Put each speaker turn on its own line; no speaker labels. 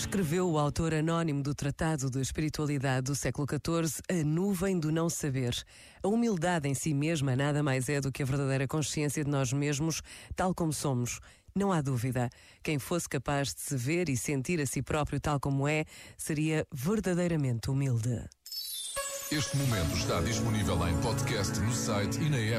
Escreveu o autor anónimo do Tratado de Espiritualidade do século XIV A Nuvem do Não Saber. A humildade em si mesma nada mais é do que a verdadeira consciência de nós mesmos, tal como somos. Não há dúvida. Quem fosse capaz de se ver e sentir a si próprio tal como é, seria verdadeiramente humilde.
Este momento está disponível em podcast no site e na app.